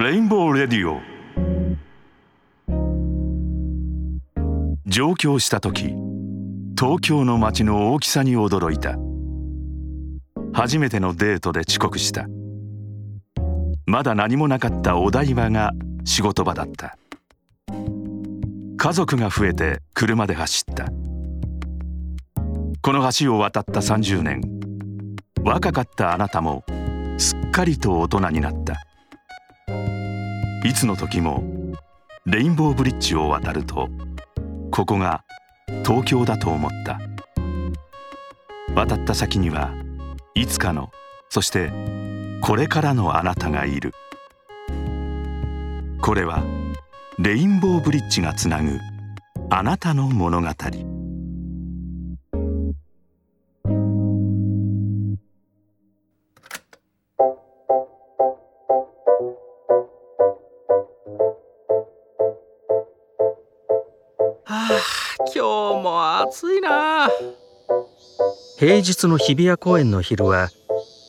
レインボーレディオ上京した時東京の街の大きさに驚いた。初めてのデートで遅刻した。まだ何もなかったお台場が仕事場だった。家族が増えて車で走った。この橋を渡った30年。若かったあなたもすっかりと大人になった。いつの時もレインボーブリッジを渡るとここが東京だと思った。渡った先にはいつかのそしてこれからのあなたがいる。これはレインボーブリッジがつなぐあなたの物語。今日も暑いな。平日の日比谷公園の昼は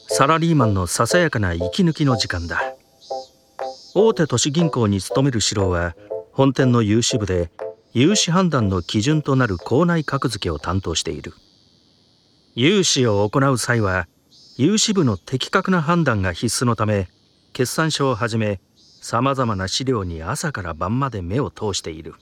サラリーマンのささやかな息抜きの時間だ。大手都市銀行に勤める四郎は本店の融資部で融資判断の基準となる校内格付けを担当している。融資を行う際は融資部の的確な判断が必須のため決算書をはじめさまざまな資料に朝から晩まで目を通している。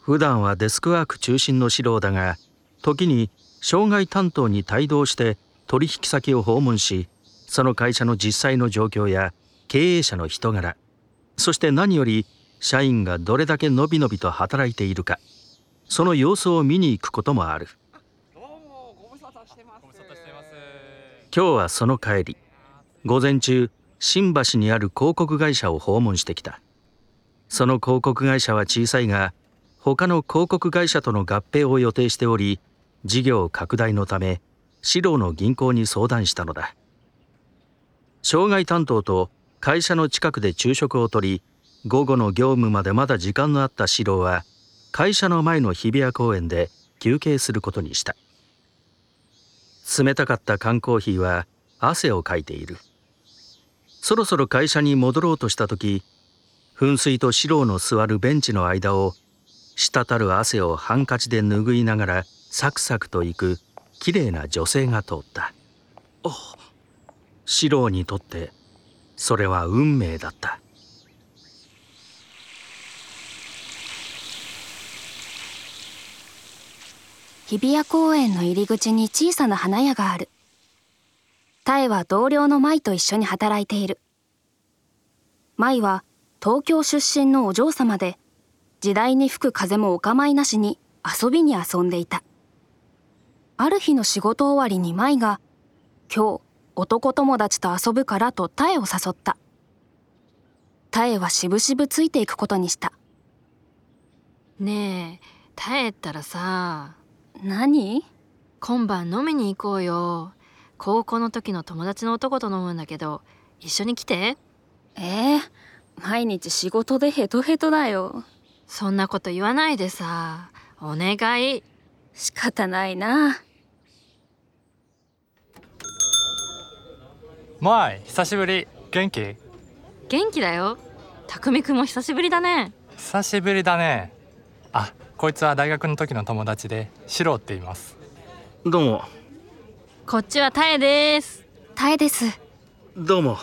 普段はデスクワーク中心の指導だが時に障害担当に帯同して取引先を訪問しその会社の実際の状況や経営者の人柄そして何より社員がどれだけのびのびと働いているかその様子を見に行くこともある。今日はその帰り。午前中新橋にある広告会社を訪問してきた。その広告会社は小さいが他の広告会社との合併を予定しており事業拡大のため四郎の銀行に相談したのだ。障害担当と会社の近くで昼食をとり午後の業務までまだ時間のあった四郎は会社の前の日比谷公園で休憩することにした。冷たかった缶コーヒーは汗をかいている。そろそろ会社に戻ろうとした時噴水と四郎の座るベンチの間を滴る汗をハンカチで拭いながらサクサクといく綺麗な女性が通った。四郎にとってそれは運命だった。日比谷公園の入り口に小さな花屋がある。タエは同僚の舞と一緒に働いている。舞は東京出身のお嬢様で時代に吹く風もお構いなしに遊びに遊んでいた。ある日の仕事終わりに舞が「今日男友達と遊ぶから」とタエを誘った。タエはしぶしぶついていくことにした。ねえ耐えたらさ何？今晩飲みに行こうよ。高校の時の友達の男と飲むんだけど一緒に来て。えー、毎日仕事でヘトヘトだよそんなこと言わないでさ。お願い。仕方ないな。まい久しぶり。元気？元気だよ。匠くんも久しぶりだね。久しぶりだね。あこいつは大学の時の友達でシロって言います。どうも。こっちはタエです。タエです。どうも。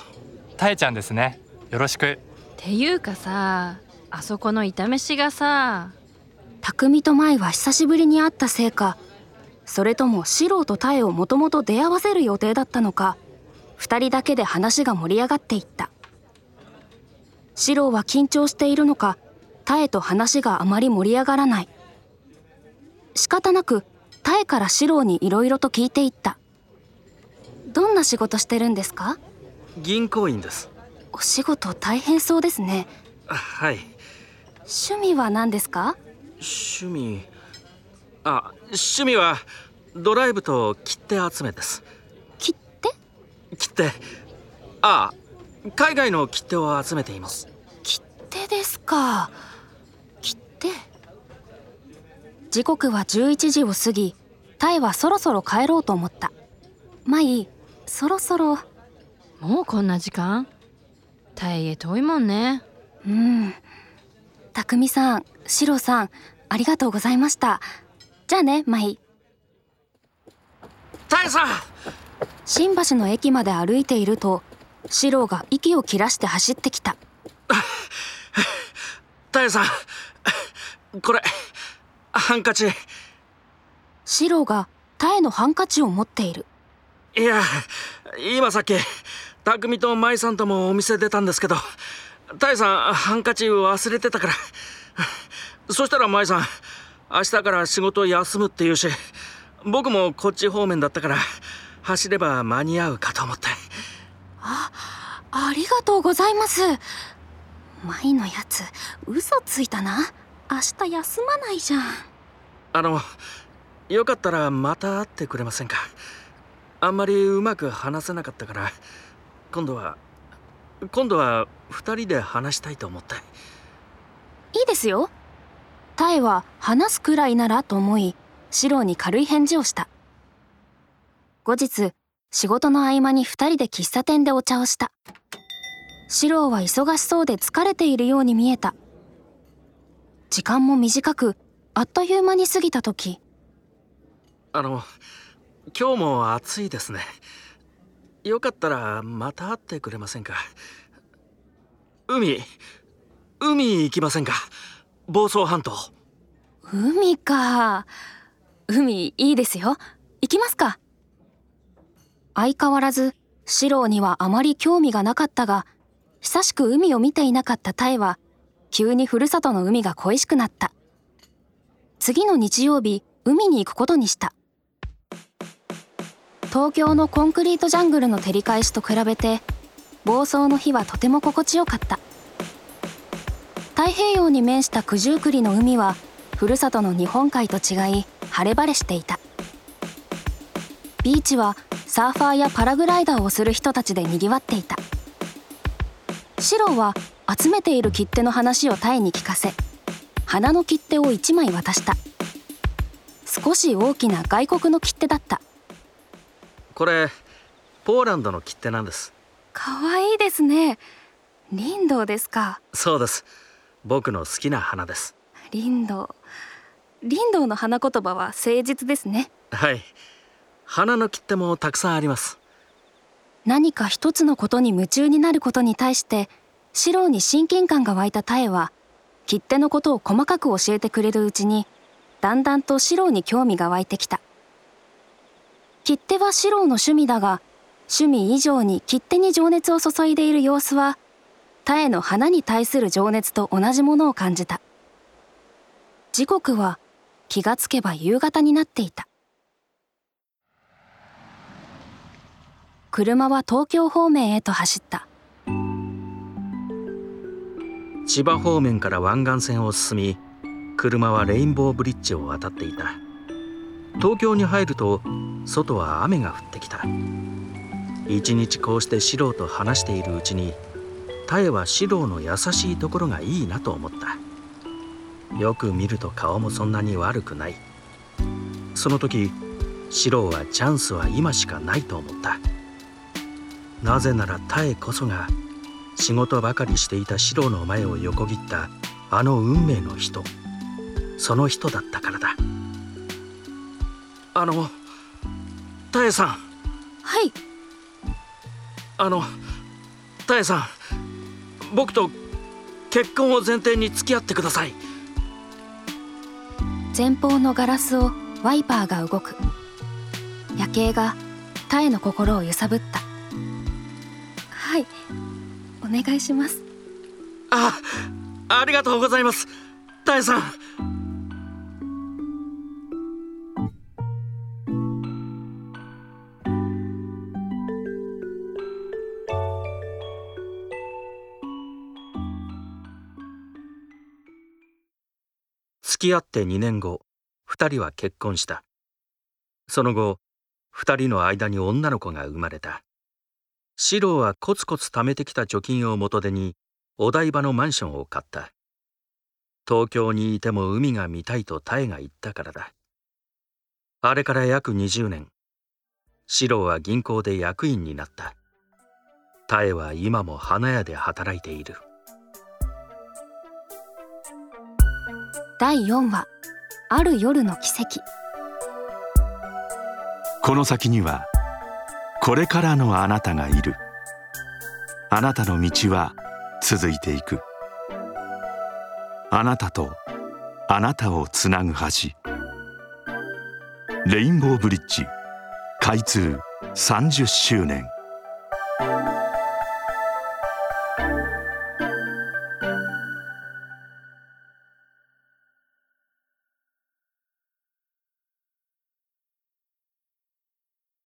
タエちゃんですね。よろしく。っていうかさあそこの炒飯がさ匠と舞は久しぶりに会ったせいかそれとも四郎とタエをもともと出会わせる予定だったのか二人だけで話が盛り上がっていった。四郎は緊張しているのかタエと話があまり盛り上がらない。仕方なくタエから四郎にいろいろと聞いていった。どんな仕事してるんですか？銀行員です。お仕事大変そうですね。はい趣味は何ですか？趣味。あ趣味はドライブと切手集めです。切手？切手。あ海外の切手を集めています。切手ですか。切手。時刻は11時を過ぎタイはそろそろ帰ろうと思った。マイそろそろ。もうこんな時間？大へ遠いもんね。うん匠さんシロさんありがとうございました。じゃあねマイタエさん。新橋の駅まで歩いているとシロが息を切らして走ってきた。タエさんこれハンカチ。シロがタエのハンカチを持っている。いや今さっき匠と舞さんともお店出たんですけどタエさんハンカチ忘れてたから。そしたら舞さん明日から仕事休むって言うし僕もこっち方面だったから走れば間に合うかと思って。あありがとうございます。マイのやつ嘘ついたな。明日休まないじゃん。あのよかったらまた会ってくれませんか？あんまりうまく話せなかったから今度は今度は2人で話したいと思っていいですよ。タエは話すくらいならと思いシロに軽い返事をした。後日仕事の合間に2人で喫茶店でお茶をした。シロは忙しそうで疲れているように見えた。時間も短くあっという間に過ぎた時。あの今日も暑いですね。よかったらまた会ってくれませんか？海海行きませんか？房総半島海か。海いいですよ。行きますか。相変わらずシロにはあまり興味がなかったが久しく海を見ていなかったタエは急にふるさとの海が恋しくなった。次の日曜日海に行くことにした。東京のコンクリートジャングルの照り返しと比べて房総の日はとても心地よかった。太平洋に面した九十九里の海はふるさとの日本海と違い晴れ晴れしていた。ビーチはサーファーやパラグライダーをする人たちでにぎわっていた。シロは集めている切手の話をタイに聞かせ花の切手を1枚渡した。少し大きな外国の切手だった。これポーランドの切手なんです。かわいいですね。リンドウですか。そうです。僕の好きな花です。リンドウ。リンドウの花言葉は誠実ですね。はい。花の切手もたくさんあります。何か一つのことに夢中になることに対してシロに親近感が湧いたタエは切手のことを細かく教えてくれるうちにだんだんとシロに興味が湧いてきた切手はシロの趣味だが趣味以上に切手に情熱を注いでいる様子はタエの花に対する情熱と同じものを感じた。時刻は気がつけば夕方になっていた。車は東京方面へと走った。千葉方面から湾岸線を進み車はレインボーブリッジを渡っていた。東京に入ると外は雨が降ってきた。一日こうして四郎と話しているうちにタエは四郎の優しいところがいいなと思った。よく見ると顔もそんなに悪くない。その時四郎はチャンスは今しかないと思った。なぜならタエこそが仕事ばかりしていた四郎の前を横切ったあの運命の人。その人だったからだ。あのタエさん。はい。あのタエさん。僕と結婚を前提に付き合ってください。前方のガラスをワイパーが動く。夜景がタエの心を揺さぶった。はい。お願いします。あありがとうございます。タエさん付き合って2年後2人は結婚した。その後2人の間に女の子が生まれた。四郎はコツコツ貯めてきた貯金を元手にお台場のマンションを買った。東京にいても海が見たいとタエが言ったからだ。あれから約20年四郎は銀行で役員になった。タエは今も花屋で働いている。第4話ある夜の奇跡。この先にはこれからのあなたがいる。あなたの道は続いていく。あなたとあなたをつなぐ橋。レインボーブリッジ開通30周年。